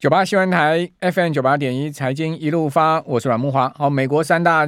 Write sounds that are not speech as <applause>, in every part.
九八新闻台 FM 九八点一财经一路发，我是阮慕驊。好，美国三大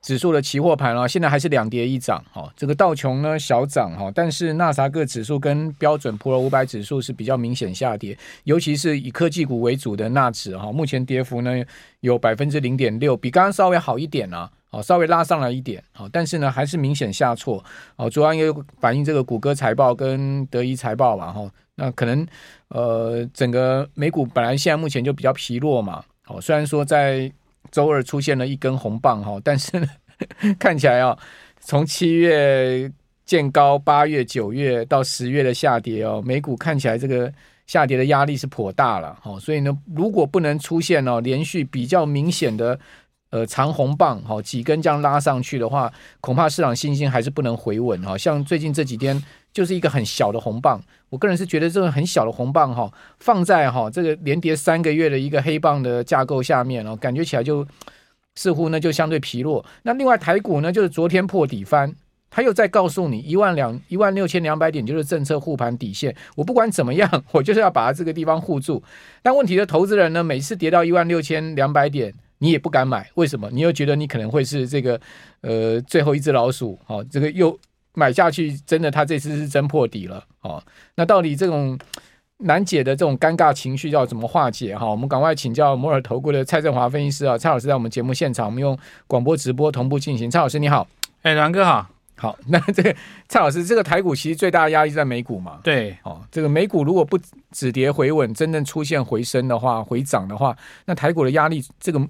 指数的期货盘啊，现在还是两跌一涨。哈，这个道琼呢小涨哈，但是纳斯达克指数跟标准普尔五百指数是比较明显下跌，尤其是以科技股为主的纳指哈，目前跌幅呢有百分之零点六，比刚刚稍微好一点啊，好，稍微拉上来一点。好，但是呢还是明显下挫。好，主要也反映这个谷歌财报跟德仪财报吧。哈。那可能，呃，整个美股本来现在目前就比较疲弱嘛，哦，虽然说在周二出现了一根红棒哈，但是呢 <laughs> 看起来啊，从七月见高，八月、九月到十月的下跌哦，美股看起来这个下跌的压力是颇大了，哦，所以呢，如果不能出现哦连续比较明显的呃长红棒，哈，几根这样拉上去的话，恐怕市场信心还是不能回稳哈，像最近这几天。就是一个很小的红棒，我个人是觉得这种很小的红棒哈，放在哈这个连跌三个月的一个黑棒的架构下面哦，感觉起来就似乎呢就相对疲弱。那另外台股呢，就是昨天破底翻，他又在告诉你一万两一万六千两百点就是政策护盘底线，我不管怎么样，我就是要把它这个地方护住。但问题的投资人呢，每次跌到一万六千两百点，你也不敢买，为什么？你又觉得你可能会是这个呃最后一只老鼠，好，这个又。买下去，真的，他这次是真破底了哦。那到底这种难解的这种尴尬情绪要怎么化解？哈，我们赶快请教摩尔投顾的蔡振华分析师啊，蔡老师在我们节目现场，我们用广播直播同步进行。蔡老师你好，哎，阮哥好，好。那这个蔡老师，这个台股其实最大的压力在美股嘛？对，哦，这个美股如果不止跌回稳，真正出现回升的话，回涨的话，那台股的压力，这个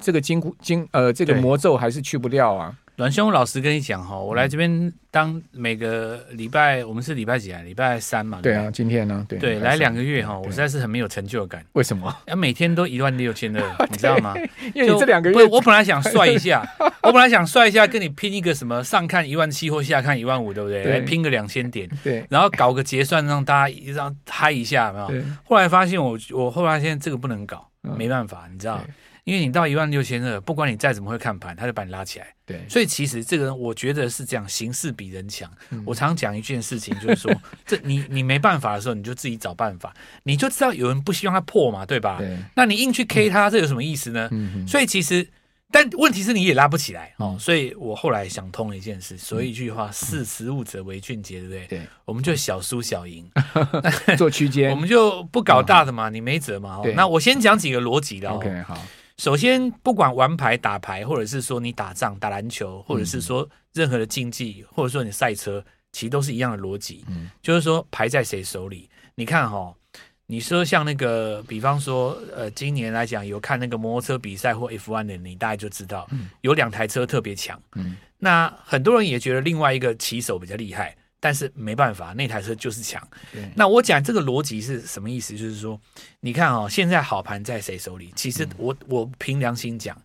这个金箍金呃，这个魔咒还是去不掉啊。阮兄，老实跟你讲哈，我来这边当每个礼拜，我们是礼拜几啊？礼拜三嘛。对啊，今天呢？对对，来两个月哈，我实在是很没有成就感。为什么？要每天都一万六千二，<laughs> 你知道吗？因为这两个月，我本来想帅一下，<laughs> 我本来想帅一下，跟你拼一个什么上看一万七或下看一万五，对不对？来拼个两千点，对，然后搞个结算，让大家让嗨一下，有没有？后来发现我，我后来发现这个不能搞，没办法，你知道。因为你到一万六千二，不管你再怎么会看盘，他就把你拉起来。对，所以其实这个人，我觉得是这样，形势比人强。嗯、我常讲一件事情，就是说，<laughs> 这你你没办法的时候，你就自己找办法。你就知道有人不希望他破嘛，对吧？对。那你硬去 K 他，嗯、这有什么意思呢？嗯、所以其实，但问题是你也拉不起来哦。所以我后来想通了一件事，所以一句话：识时务者为俊杰，对不对？对。我们就小输小赢，<laughs> 做区间，我们就不搞大的嘛，你没辙嘛。那我先讲几个逻辑的。OK，好。首先，不管玩牌、打牌，或者是说你打仗、打篮球，或者是说任何的竞技，或者说你赛车，其实都是一样的逻辑。嗯，就是说牌在谁手里？你看哈，你说像那个，比方说，呃，今年来讲有看那个摩托车比赛或 F1 的，你大概就知道，有两台车特别强。嗯，那很多人也觉得另外一个骑手比较厉害。但是没办法，那台车就是强。那我讲这个逻辑是什么意思？就是说，你看哦，现在好盘在谁手里？其实我我凭良心讲，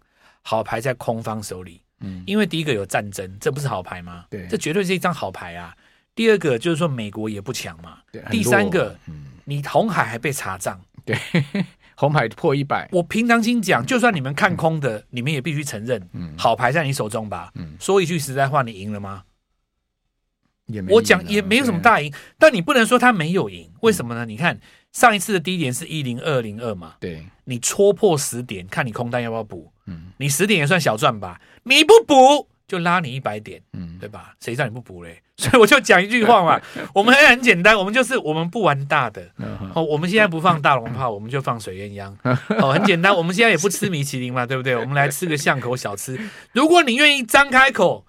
好牌在空方手里。嗯，因为第一个有战争，这不是好牌吗？对，这绝对是一张好牌啊。第二个就是说，美国也不强嘛。对，第三个，你红海还被查账。对，<laughs> 红海破一百。我凭良心讲，就算你们看空的，你们也必须承认，嗯好牌在你手中吧。嗯，说一句实在话，你赢了吗？我讲也没有什么大赢，但你不能说他没有赢，为什么呢？你看上一次的低点是一零二零二嘛，对，你戳破十点，看你空单要不要补，嗯，你十点也算小赚吧，你不补就拉你一百点，嗯，对吧？谁叫你不补嘞？<laughs> 所以我就讲一句话嘛，<laughs> 我们很很简单，我们就是我们不玩大的，哦，我们现在不放大龙炮，我们就放水鸳鸯，<laughs> 哦，很简单，我们现在也不吃米其林嘛，对不对？我们来吃个巷口小吃，如果你愿意张开口。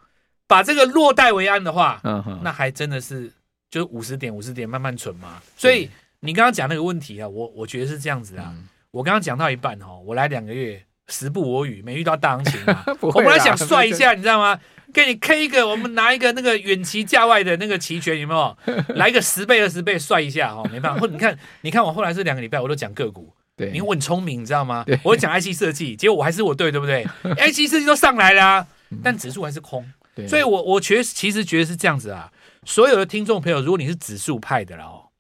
把这个落袋为安的话，嗯，那还真的是就五十点五十点慢慢存嘛。所以你刚刚讲那个问题啊，我我觉得是这样子啊。我刚刚讲到一半哦，我来两个月时不我与，没遇到大行情嘛。<laughs> 我本来想帅一下，你知道吗？给你 K 一个，我们拿一个那个远期价外的那个期权，有没有？<laughs> 来个十倍二十倍帅一下哦，没办法。或你看，你看我后来这两个礼拜我都讲个股，对，因为我很聪明，你知道吗？我讲 IC 设计，结果我还是我对，对不对？<laughs> IC 设计都上来了，但指数还是空。所以我，我我觉得其实觉得是这样子啊。所有的听众朋友，如果你是指数派的了哦，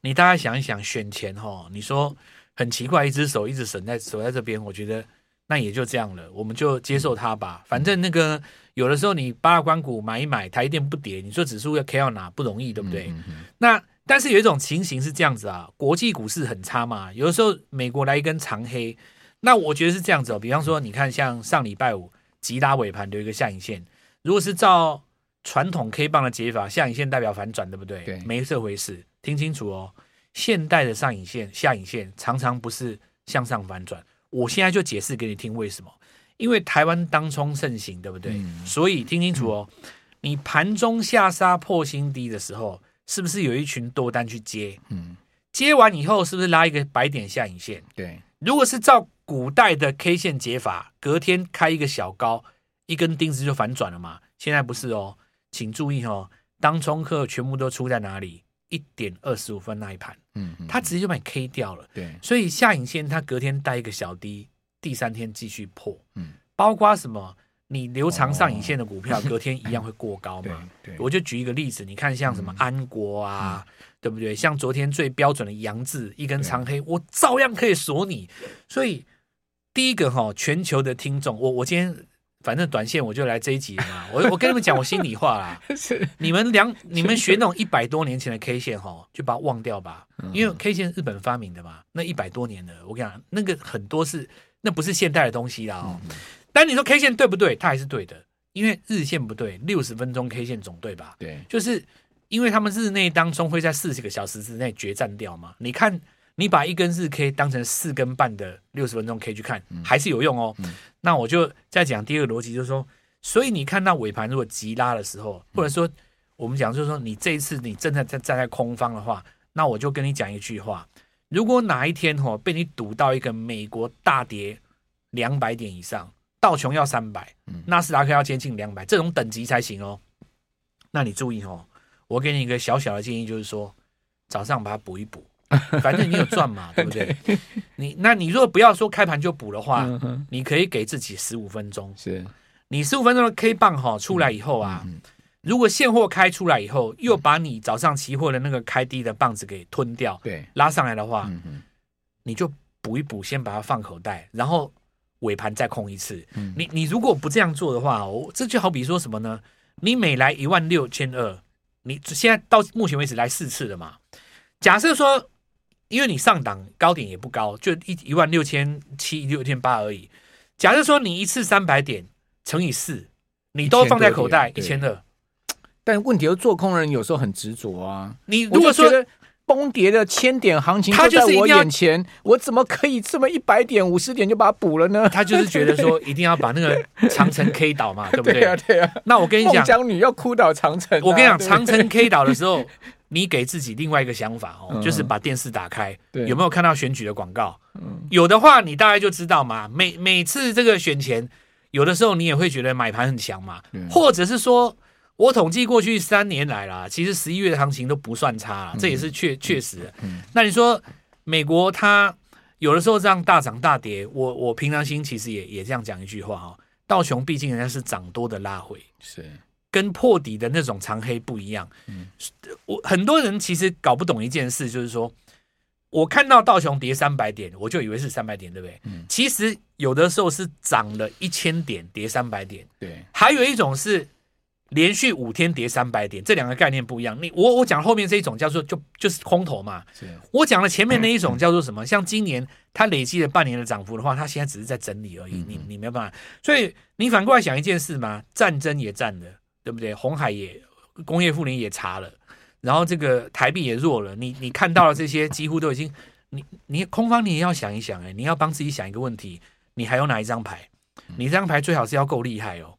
你大概想一想，选前哈，你说很奇怪，一只手一直守在守在这边，我觉得那也就这样了，我们就接受它吧。反正那个有的时候你八大关股买一买，台积电不跌，你说指数要 K 到哪不容易，对不对？那但是有一种情形是这样子啊，国际股市很差嘛，有的时候美国来一根长黑，那我觉得是这样子哦。比方说，你看像上礼拜五急拉尾盘留一个下影线，如果是照传统 K 棒的解法，下影线代表反转，对不对？对，没这回事。听清楚哦，现代的上影线、下影线常常不是向上反转。我现在就解释给你听为什么？因为台湾当冲盛行，对不对？嗯、所以听清楚哦，嗯、你盘中下杀破新低的时候，是不是有一群多单去接？嗯，接完以后是不是拉一个白点下影线？对，如果是照古代的 K 线解法，隔天开一个小高，一根钉子就反转了嘛。现在不是哦，请注意哦，当冲客全部都出在哪里？一点二十五分那一盘，嗯，嗯，他直接就把你 K 掉了。对，所以下影线它隔天带一个小低，第三天继续破。嗯，包括什么？你留长上影线的股票，隔天一样会过高嘛？<laughs> 对，我就举一个例子，你看像什么安国啊，对不对？像昨天最标准的杨字一根长黑，我照样可以锁你。所以第一个哈，全球的听众，我我今天。反正短线我就来这一集了嘛，我我跟你们讲我心里话啦，<laughs> 是你们两你们学那种一百多年前的 K 线哈，就把它忘掉吧，因为 K 线日本发明的嘛，那一百多年的，我跟你讲，那个很多是那不是现代的东西啦哦。但你说 K 线对不对？它还是对的，因为日线不对，六十分钟 K 线总对吧？对，就是因为他们日内当中会在四十个小时之内决战掉嘛，你看。你把一根日 K 当成四根半的六十分钟 K 去看，还是有用哦。嗯、那我就再讲第二个逻辑，就是说，所以你看到尾盘如果急拉的时候，或者说我们讲就是说，你这一次你正在在站在空方的话，那我就跟你讲一句话：如果哪一天哦被你赌到一个美国大跌两百点以上，道琼要三百，纳斯达克要接近两百，这种等级才行哦。那你注意哦，我给你一个小小的建议，就是说早上把它补一补。<laughs> 反正你有赚嘛，<laughs> 对不对？你那你如果不要说开盘就补的话，你可以给自己十五分钟。是，你十五分钟的 K 棒哈出来以后啊，如果现货开出来以后，又把你早上期货的那个开低的棒子给吞掉，对，拉上来的话，你就补一补，先把它放口袋，然后尾盘再空一次。你你如果不这样做的话，我这就好比说什么呢？你每来一万六千二，你现在到目前为止来四次了嘛？假设说。因为你上档高点也不高，就一一万六千七六千八而已。假设说你一次三百点乘以四，你都放在口袋一千二。但问题是做空人有时候很执着啊。你如果说崩跌的千点行情就在我眼前，我怎么可以这么一百点五十点就把它补了呢？他就是觉得说 <laughs> 一定要把那个长城 K 倒嘛，<laughs> 对不对？对啊，对啊。那我跟你讲，梦江女要哭倒长城。我跟你讲，长城 K 倒的时候。你给自己另外一个想法哦，就是把电视打开，有没有看到选举的广告？有的话，你大概就知道嘛。每每次这个选前，有的时候你也会觉得买盘很强嘛，或者是说，我统计过去三年来啦，其实十一月的行情都不算差，这也是确确实。那你说美国它有的时候这样大涨大跌，我我平常心其实也也这样讲一句话哈，道琼毕竟人家是涨多的拉回，是。跟破底的那种长黑不一样。嗯，我很多人其实搞不懂一件事，就是说，我看到道琼跌三百点，我就以为是三百点，对不对？嗯，其实有的时候是涨了一千点，跌三百点。对，还有一种是连续五天跌三百点，这两个概念不一样。你我我讲后面这一种叫做就就是空头嘛。是我讲了前面那一种叫做什么？像今年它累积了半年的涨幅的话，它现在只是在整理而已。你你没有办法。所以你反过来想一件事嘛，战争也战了。对不对？红海也工业妇女也查了，然后这个台币也弱了。你你看到了这些，几乎都已经，你你空方你也要想一想哎，你要帮自己想一个问题，你还有哪一张牌？你这张牌最好是要够厉害哦。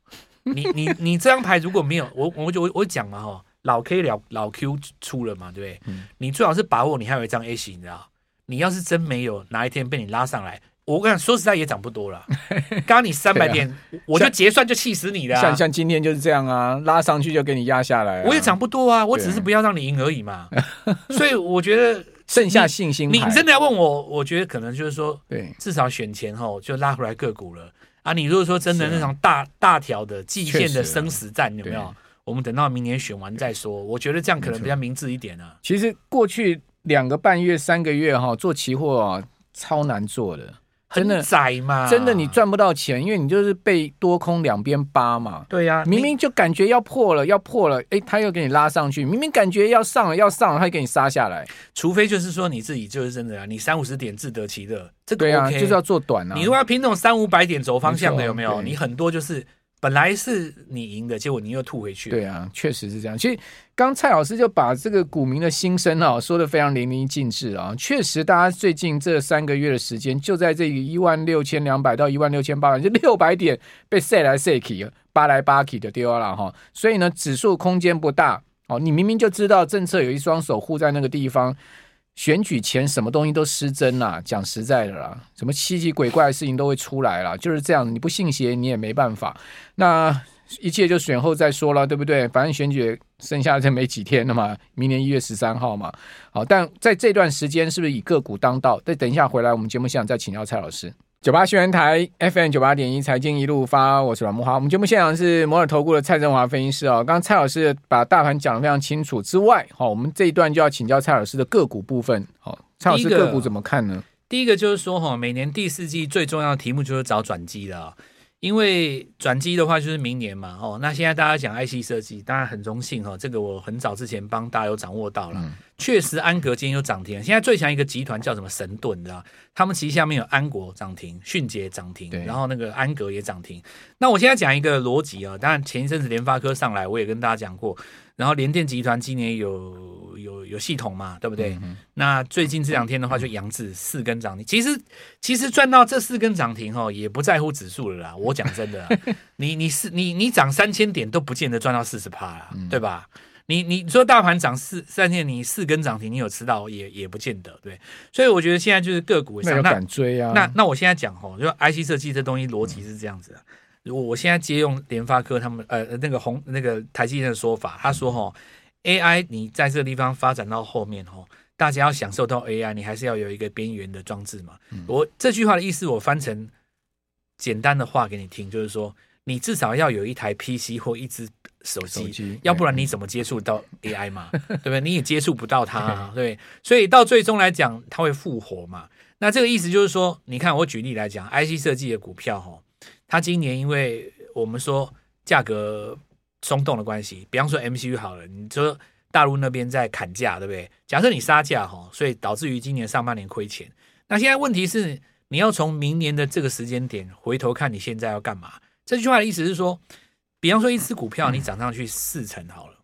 <laughs> 你你你这张牌如果没有，我我就我我讲嘛哈，老 K 了老 Q 出了嘛，对不对？你最好是把握你还有一张 A 型，你知道？你要是真没有，哪一天被你拉上来？我跟你说实在也涨不多了，<laughs> 刚刚你三百点，我就结算就气死你了。像像今天就是这样啊，拉上去就给你压下来。我也涨不多啊，我只是不要让你赢而已嘛。<laughs> 所以我觉得剩下信心，你真的要问我，我觉得可能就是说，对，至少选前后就拉回来个股了啊。你如果说真的那种大大条的季线的生死战有没有？我们等到明年选完再说。我觉得这样可能比较明智一点啊。其实过去两个半月、三个月哈，做期货啊，超难做的。真的窄嘛，真的你赚不到钱，因为你就是被多空两边扒嘛。对呀、啊，明明就感觉要破了，要破了，哎，他又给你拉上去；明明感觉要上了，要上了，他又给你杀下来。除非就是说你自己就是真的啊，你三五十点自得其乐，这个、OK, 对啊，就是要做短啊。你如果要拼那种三五百点走方向的，有没有？你很多就是。本来是你赢的，结果你又吐回去。对啊，确实是这样。其实刚蔡老师就把这个股民的心声啊说得非常淋漓尽致啊。确实，大家最近这三个月的时间，就在这个一万六千两百到一万六千八百，就六百点被塞来塞去，扒来扒去的丢了哈。所以呢，指数空间不大哦。你明明就知道政策有一双手护在那个地方。选举前什么东西都失真啦，讲实在的啦，什么奇奇鬼怪的事情都会出来啦，就是这样。你不信邪，你也没办法。那一切就选后再说了，对不对？反正选举剩下这没几天了嘛，明年一月十三号嘛。好，但在这段时间是不是以个股当道？再等一下回来，我们节目现场再请教蔡老师。九八新闻台 FM 九八点一财经一路发，我是阮木华。我们节目现场是摩尔投顾的蔡振华分析师哦。刚刚蔡老师把大盘讲的非常清楚之外，好，我们这一段就要请教蔡老师的个股部分。好，蔡老师个股怎么看呢？第一个就是说，哈，每年第四季最重要的题目就是找转机了。因为转机的话就是明年嘛，哦，那现在大家讲 IC 设计，当然很荣幸哈，这个我很早之前帮大家有掌握到了，确实安格今天有涨停，现在最强一个集团叫什么神盾，你知道？他们旗下面有安国涨停，迅捷涨停，然后那个安格也涨停。那我现在讲一个逻辑啊，当然前一阵子联发科上来，我也跟大家讲过。然后联电集团今年有有有系统嘛，对不对？嗯、那最近这两天的话，就扬子四根涨停。其实其实赚到这四根涨停哦，也不在乎指数了啦。<laughs> 我讲真的，你你是你你涨三千点都不见得赚到四十趴啦，对吧？你你说大盘涨四三千，你四根涨停，你有吃到也也不见得，对。所以我觉得现在就是个股上，那敢追啊？那那我现在讲哦，就 IC 设计这东西逻辑是这样子的。我我现在借用联发科他们呃那个红那个台积电的说法，他说哈 AI 你在这个地方发展到后面哈，大家要享受到 AI，你还是要有一个边缘的装置嘛。我这句话的意思我翻成简单的话给你听，就是说你至少要有一台 PC 或一支手机，要不然你怎么接触到 AI 嘛？<laughs> 对不对？你也接触不到它啊，<laughs> 对。所以到最终来讲，它会复活嘛？那这个意思就是说，你看我举例来讲，IC 设计的股票哈。它今年因为我们说价格松动的关系，比方说 MCU 好了，你说大陆那边在砍价，对不对？假设你杀价哈，所以导致于今年上半年亏钱。那现在问题是，你要从明年的这个时间点回头看你现在要干嘛？这句话的意思是说，比方说一只股票你涨上去四成好了，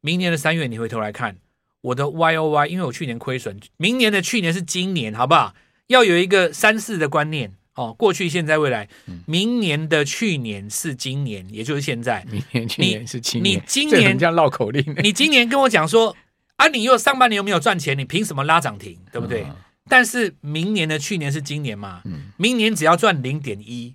明年的三月你回头来看我的 YOY，因为我去年亏损，明年的去年是今年，好不好？要有一个三四的观念。哦，过去、现在、未来，明年的去年是今年，也就是现在。明年、去年是今年。你今年这样绕口令。你今年跟我讲说啊，你又上半年又没有赚钱？你凭什么拉涨停？对不对？嗯、但是明年的去年是今年嘛？嗯、明年只要赚零点一，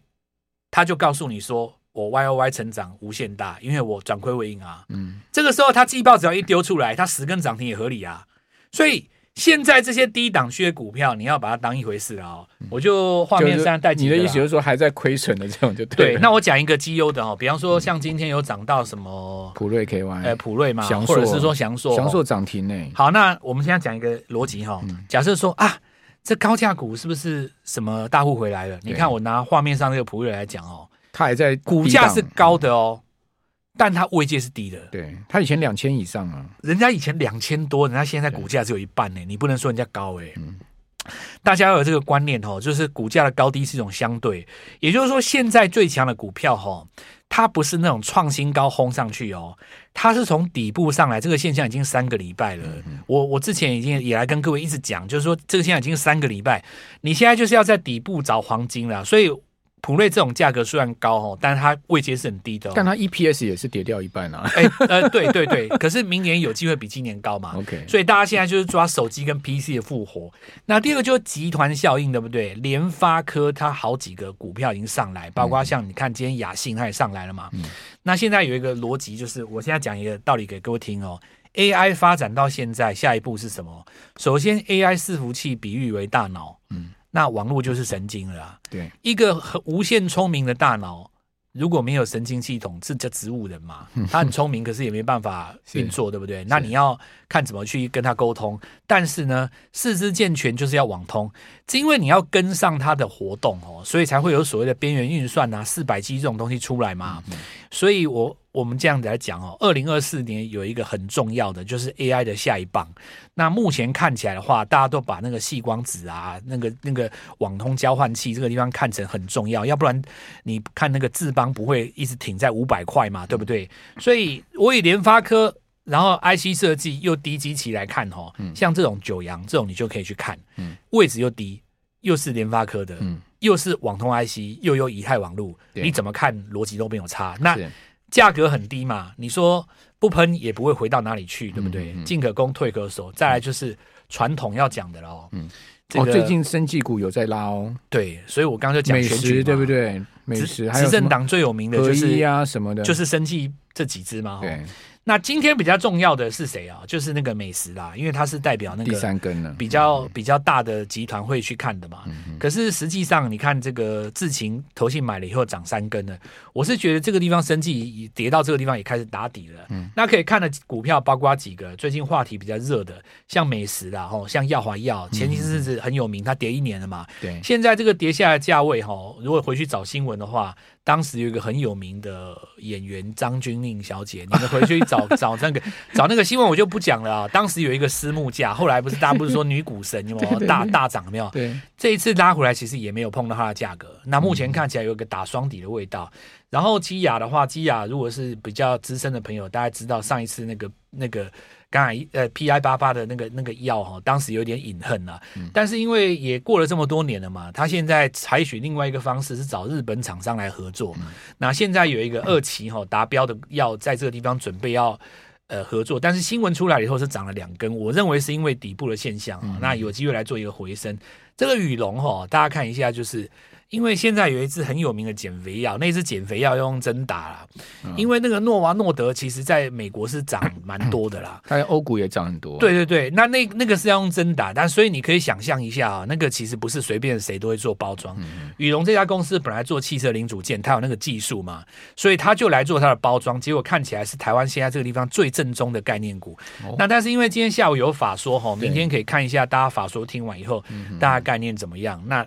他就告诉你说我 Y O Y 成长无限大，因为我转亏为盈啊。嗯，这个时候他季报只要一丢出来，他十根涨停也合理啊。所以。现在这些低档区的股票，你要把它当一回事啊、哦！我就画面上带几个。你的意思就是说，还在亏损的这种就对。对，那我讲一个绩优的哦，比方说像今天有涨到什么普瑞 KY，呃，普瑞嘛，或者是说翔硕，翔硕涨停呢。好，那我们现在讲一个逻辑哈，假设说啊，这高价股是不是什么大户回来了？你看我拿画面上那个普瑞来讲哦，它还在股价是高的哦。但它位阶是低的，对，它以前两千以上啊，人家以前两千多，人家现在股价只有一半呢，你不能说人家高哎。嗯，大家要有这个观念哦，就是股价的高低是一种相对，也就是说，现在最强的股票哈，它不是那种创新高轰上去哦，它是从底部上来，这个现象已经三个礼拜了。我我之前已经也来跟各位一直讲，就是说这个现象已经三个礼拜，你现在就是要在底部找黄金了，所以。普瑞这种价格虽然高哦，但是它位阶是很低的，但它 EPS 也是跌掉一半啊。哎，呃，对对对，<laughs> 可是明年有机会比今年高嘛？OK，所以大家现在就是抓手机跟 PC 的复活。那第二个就是集团效应，对不对？联发科它好几个股票已经上来，包括像你看今天雅信它也上来了嘛。嗯、那现在有一个逻辑，就是我现在讲一个道理给各位听哦。AI 发展到现在，下一步是什么？首先，AI 伺服器比喻为大脑，嗯。那网络就是神经了啊！对，一个很无限聪明的大脑，如果没有神经系统，这叫植物人嘛？<laughs> 他很聪明，可是也没办法运作，对不对？那你要看怎么去跟他沟通。但是呢，四肢健全就是要网通，是因为你要跟上他的活动哦，所以才会有所谓的边缘运算啊、四百 G 这种东西出来嘛。所以我。我们这样子来讲哦，二零二四年有一个很重要的，就是 AI 的下一棒。那目前看起来的话，大家都把那个细光子啊，那个那个网通交换器这个地方看成很重要，要不然你看那个智邦不会一直挺在五百块嘛，对不对？所以我以联发科，然后 IC 设计又低基期来看哦，像这种九阳这种你就可以去看，位置又低，又是联发科的，又是网通 IC，又有以太网路，你怎么看逻辑都没有差。那价格很低嘛，你说不喷也不会回到哪里去，对不对？进、可攻，退可守。再来就是传统要讲的了哦。嗯，这个、哦，最近生技股有在拉哦。对，所以我刚刚就讲美食，对不对？美食，执政党最有名的就是啊什么的，就是生技这几支嘛。对。那今天比较重要的是谁啊？就是那个美食啦，因为它是代表那个第三根呢，比较比较大的集团会去看的嘛。嗯、可是实际上，你看这个智勤投信买了以后涨三根了，我是觉得这个地方生技跌到这个地方也开始打底了。嗯，那可以看的股票包括几个，最近话题比较热的，像美食啦，吼，像药华药，前期是是很有名，它跌一年了嘛。对，现在这个跌下来的价位，哈，如果回去找新闻的话。当时有一个很有名的演员张钧甯小姐，你们回去找 <laughs> 找那个找那个新闻，我就不讲了啊。当时有一个私募价，后来不是大家不是说女股神有没有大大涨没有？对，这一次拉回来其实也没有碰到它的价格。那目前看起来有一个打双底的味道。然后基亚的话，基亚如果是比较资深的朋友，大家知道上一次那个那个。刚才呃，P I 八八的那个那个药哈，当时有点隐恨啊。嗯、但是因为也过了这么多年了嘛，他现在采取另外一个方式，是找日本厂商来合作。嗯、那现在有一个二期哈达标的药，在这个地方准备要呃合作，但是新闻出来以后是涨了两根，我认为是因为底部的现象啊，嗯、那有机会来做一个回升。这个羽龙哈，大家看一下就是。因为现在有一支很有名的减肥药，那支减肥药要用针打了。嗯、因为那个诺瓦诺德其实在美国是涨蛮多的啦，它欧股也涨很多。对对对，那那那个是要用针打，但所以你可以想象一下啊，那个其实不是随便谁都会做包装。嗯、宇龙这家公司本来做汽车零组件，它有那个技术嘛，所以他就来做它的包装，结果看起来是台湾现在这个地方最正宗的概念股。哦、那但是因为今天下午有法说哈，明天可以看一下大家法说听完以后，大家概念怎么样？那。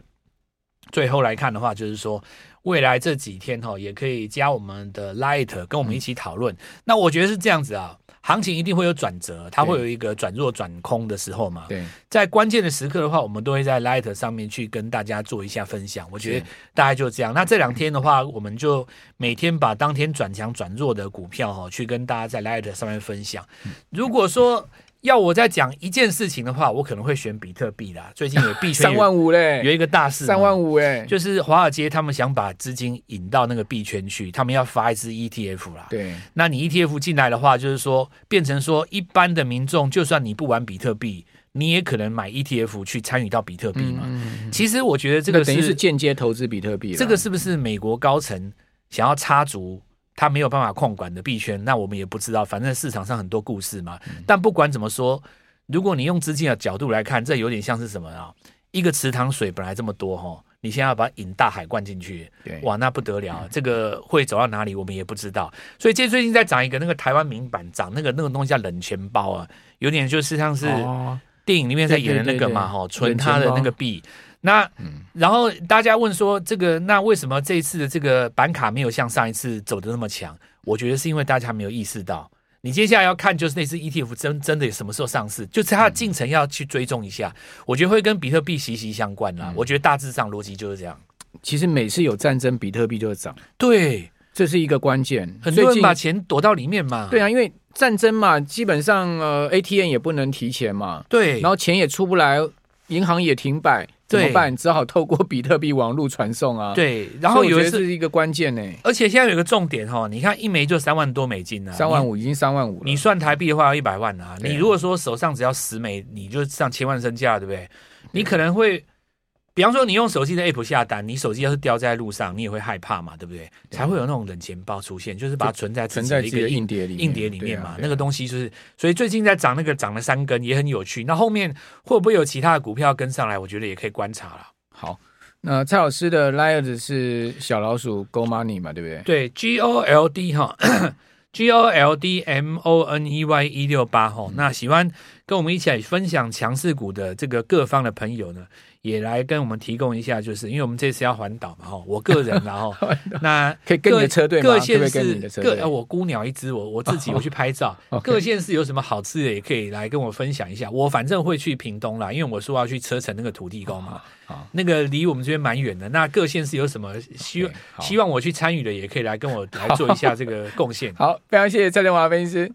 最后来看的话，就是说未来这几天哈，也可以加我们的 Light 跟我们一起讨论。嗯、那我觉得是这样子啊，行情一定会有转折，它会有一个转弱转空的时候嘛。对，在关键的时刻的话，我们都会在 Light 上面去跟大家做一下分享。我觉得大概就这样。那这两天的话，我们就每天把当天转强转弱的股票哈，去跟大家在 Light 上面分享。如果说要我再讲一件事情的话，我可能会选比特币啦。最近有币圈 <laughs> 三万五嘞，有一个大事，三万五哎，就是华尔街他们想把资金引到那个币圈去，他们要发一支 ETF 啦。对，那你 ETF 进来的话，就是说变成说一般的民众，就算你不玩比特币，你也可能买 ETF 去参与到比特币嘛。其实我觉得这个等于是间接投资比特币。这个是不是美国高层想要插足？他没有办法控管的币圈，那我们也不知道。反正市场上很多故事嘛。嗯、但不管怎么说，如果你用资金的角度来看，这有点像是什么啊？一个池塘水本来这么多哈，你现在要把它引大海灌进去，哇，那不得了！嗯、这个会走到哪里，我们也不知道。所以，这最近在涨一个那个台湾名版，涨那个那个东西叫冷钱包啊，有点就是像是电影里面在演的那个嘛哈，存他的那个币。那，然后大家问说，这个那为什么这一次的这个板卡没有像上一次走的那么强？我觉得是因为大家没有意识到，你接下来要看就是那次 ETF 真真的什么时候上市，就是它的进程要去追踪一下。我觉得会跟比特币息息相关啦。我觉得大致上逻辑就是这样。其实每次有战争，比特币就会涨。对，这是一个关键。很多人把钱躲到里面嘛。对啊，因为战争嘛，基本上呃 ATM 也不能提钱嘛。对，然后钱也出不来，银行也停摆。怎么办？只好透过比特币网络传送啊。对，然后有一是一个关键呢。而且现在有一个重点哈，你看一枚就三万多美金啊，三万五已经三万五了。你算台币的话要一百万啊。你如果说手上只要十枚，你就上千万身价，对不对？你可能会。比方说，你用手机的 app 下单，你手机要是掉在路上，你也会害怕嘛，对不对？才会有那种冷钱包出现，就是把它存在存在一个硬碟里硬碟里面嘛。那个东西就是，所以最近在涨那个涨了三根，也很有趣。那后面会不会有其他的股票跟上来？我觉得也可以观察了。好。那蔡老师的 Line 是小老鼠 Go Money 嘛，对不对？对，G O L D 哈，<coughs> G O L D M O N E Y 一六八哈。那喜欢跟我们一起来分享强势股的这个各方的朋友呢，也来跟我们提供一下，就是因为我们这次要环岛嘛哈，我个人然后 <laughs> 那可以跟你的车队吗？各县市各呃，我孤鸟一只，我我自己我去拍照。各县市有什么好吃的，也可以来跟我分享一下。我反正会去屏东啦，因为我说要去车城那个土地公嘛，那个离我们这边蛮远的。那各县市有什么希望希望我去参与的，也可以来跟我来做一下这个贡献。<laughs> 好，非常谢谢蔡振华分析师。